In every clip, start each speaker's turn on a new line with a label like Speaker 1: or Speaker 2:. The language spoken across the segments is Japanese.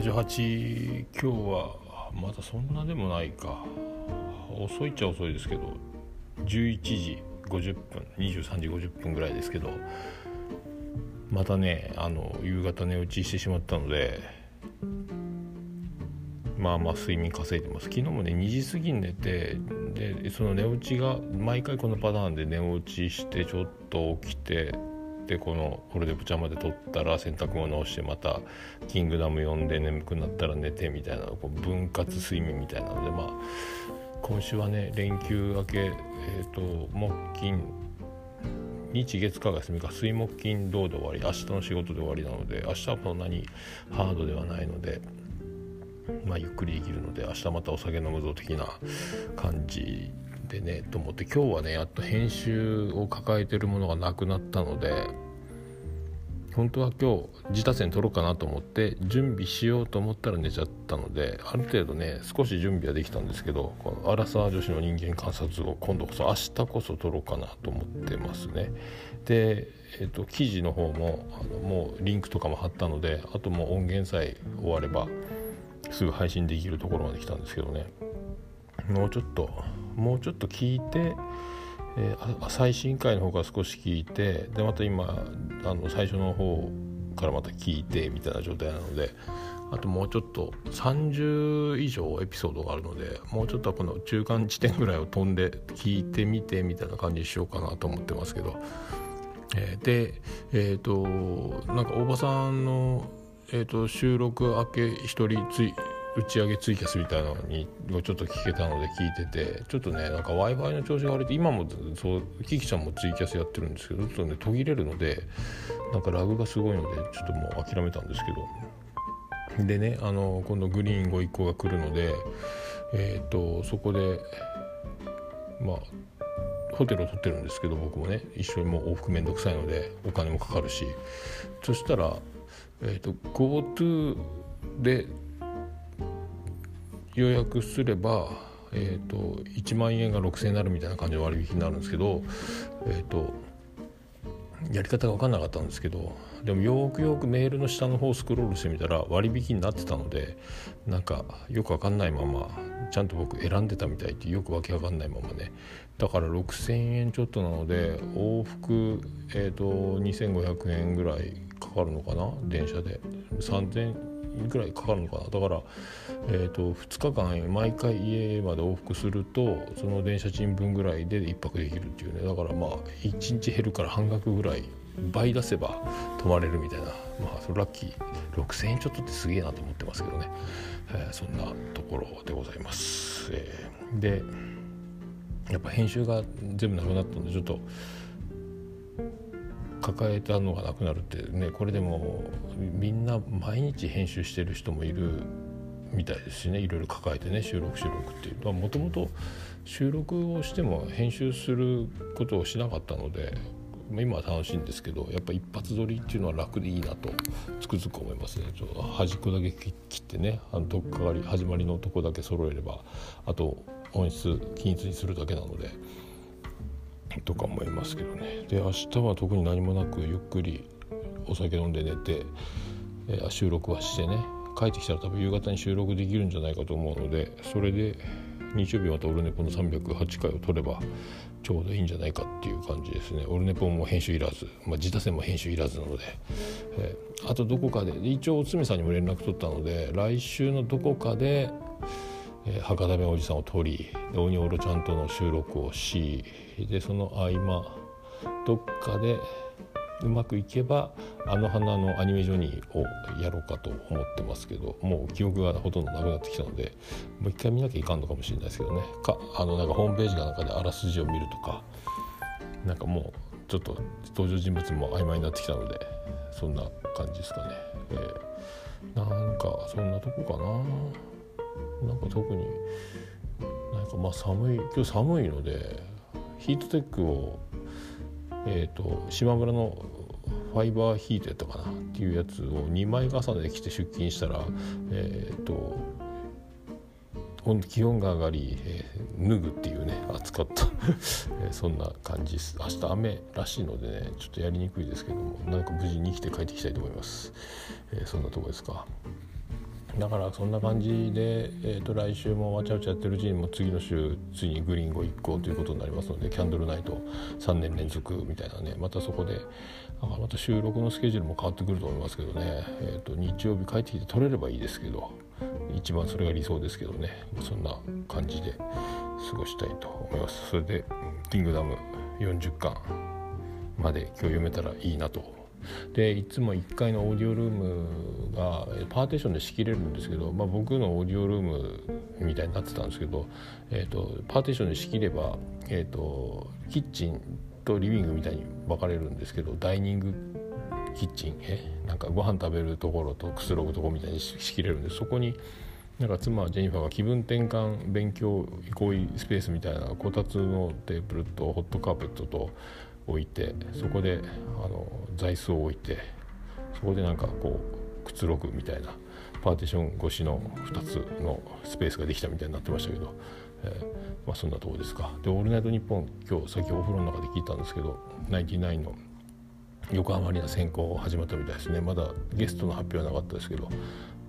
Speaker 1: 78今日はまだそんなでもないか。遅いっちゃ遅いですけど11時50分23時50分ぐらいですけどまたねあの夕方寝落ちしてしまったのでまあまあ睡眠稼いでます。昨日もね2時過ぎに寝てでその寝落ちが毎回このパターンで寝落ちしてちょっと起きてでこの「これでブチャ」まで撮ったら洗濯物をしてまた「キングダム」読んで眠くなったら寝てみたいなこう分割睡眠みたいなのでまあ今週はね連休明け、えーと、木金日月火が休みか水木金土で終わり明日の仕事で終わりなので明日はそんなにハードではないので。まあ、ゆっくりできるので明日またお酒飲むぞ的な感じでねと思って今日はねやっと編集を抱えてるものがなくなったので本当は今日自他戦取ろうかなと思って準備しようと思ったら寝ちゃったのである程度ね少し準備はできたんですけどこのアラサー女子の人間観察を今度こそ明日こそ取ろうかなと思ってますね。で、えーと、記事の方もあのもうリンクとかも貼ったのであともう音源さえ終わればすぐ配信できるところまで来たんですけどね。もうちょっともうちょっと聞いて、えー、最新回の方から少し聞いてでまた今あの最初の方からまた聞いてみたいな状態なのであともうちょっと30以上エピソードがあるのでもうちょっとこの中間地点ぐらいを飛んで聞いてみてみたいな感じにしようかなと思ってますけど、えー、でえっ、ー、となんか大場さんの、えーと収録明け一人つい打ち上げツイキャスみたいなのにちょっと聞けたので聞いててちょっとねなんか w i f i の調子が悪いって今もそうキキちゃんもツイキャスやってるんですけどちょっとね途切れるのでなんかラグがすごいのでちょっともう諦めたんですけど。でねあの今度グリーンご一行が来るのでえっ、ー、とそこでまあホテルを取ってるんですけど僕もね一緒にもう往復めんどくさいのでお金もかかるし。そしたら、えーと、と GoTo で予約すれば、えーと、1万円が6,000円になるみたいな感じの割引になるんですけど、えーと、やり方が分かんなかったんですけどでもよくよくメールの下の方をスクロールしてみたら割引になってたのでなんかよく分かんないままちゃんと僕選んでたみたいってよくわけわかんないままね。だから6,000円ちょっとなので往復、えーと、と2,500円ぐらいかかるのかな？電車で。3,000ぐらいかかるのかな。だから、えーと、2日間毎回家まで往復するとその電車賃分ぐらいで1泊できるっていうね。だからまあ1日減るから半額ぐらい倍出せば泊まれるみたいな。まあそれラッキー。6000円ちょっとってすげえなと思ってますけどね、えー、そんなところでございます、えー、でやっぱ編集が全部なくなったんでちょっと抱えたのがなくなるってねこれでもみんな毎日編集してる人もいるみたいですしねいろいろ抱えてね収録収録っていうもともと収録をしても編集することをしなかったので今は楽しいんですけどやっぱ一発撮りっていうのは楽でいいなとつくづく思いますねちょっと端っこだけ切ってねあのとっかかり始まりのとこだけ揃えればあと音質均一にするだけなので。とか思いますけどね。で明日は特に何もなくゆっくりお酒飲んで寝て、えー、収録はしてね。帰ってきたら多分夕方に収録できるんじゃないかと思うのでそれで日曜日またオルネポの308回を取ればちょうどいいんじゃないかっていう感じですね。オルネポも編集いらず、まあ、自他戦も編集いらずなので、えー、あとどこかで一応おつめさんにも連絡取ったので来週のどこかでえー、博多弁おじさんを撮りで鬼おろちゃんとの収録をしでその合間どっかでうまくいけばあの花のアニメジョニーをやろうかと思ってますけどもう記憶がほとんどなくなってきたのでもう一回見なきゃいかんのかもしれないですけどね。かあのなんかホームページかなんかであらすじを見るとかなんかもうちょっと登場人物も曖昧になってきたのでそんな感じですかね、えー、なんかそんなとこかな。なんか特になんかまあ寒い今日寒いのでヒートテックをえっ、ー、と島村のファイバーヒートやったかなっていうやつを2枚重ねで着て出勤したらえっ、ー、と気温が上がり、えー、脱ぐっていうね暑かった えそんな感じです。明日雨らしいのでねちょっとやりにくいですけどもなんか無事に生きて帰ってきたいと思います、えそんなとこですか。だからそんな感じで、えー、と来週もわちゃわちゃやってるうちにも次の週ついにグリーンゴ一行ということになりますのでキャンドルナイト3年連続みたいなねまたそこでまた収録のスケジュールも変わってくると思いますけどね、えー、と日曜日帰ってきて撮れればいいですけど一番それが理想ですけどね。そんな感じで過ごしたいと思います。それで「キングダム」40巻まで今日読めたらいいなとでいつも1階のオーディオルームがパーテーションで仕切れるんですけど、まあ、僕のオーディオルームみたいになってたんですけど、えーと、パーテーションで仕切れば、えーと、キッチンとリビングみたいに分かれるんですけどダイニングキッチンえなんかご飯食べるところとくつろぐとこみたいに仕切れるんでそこになんか妻ジェニファーが気分転換勉強憩いスペースみたいなこたつのテーブルとホットカーペットと置いてそこであの座椅子を置いてそこでなんかこうくつろぐみたいなパーティション越しの2つのスペースができたみたいになってましたけど、えー、まあ、そんなとこですか。で「オールナイトニッポン」今日さっきお風呂の中で聞いたんですけどナインティナインの横浜アリーナ先行始まったみたいですね。まだゲストの発表はなかったですけど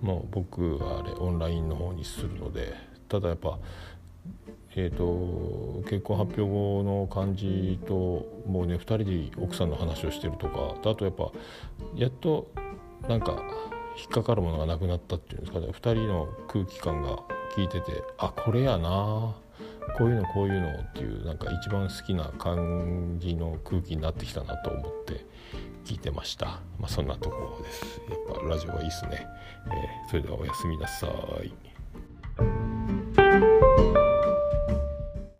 Speaker 1: もう僕はあれオンラインの方にするのでただやっぱえーと、結婚発表後の感じともうね2人で奥さんの話をしてるとかあとやっぱやっとなんか引っかかるものがなくなったっていうんですかね。2人の空気感が聞いててあこれやな。こういうのこういうのっていうなんか一番好きな感じの空気になってきたなと思って聞いてました、まあ、そんなところです。やっぱラジオはいいっすね、えー、それではおやすみなさい。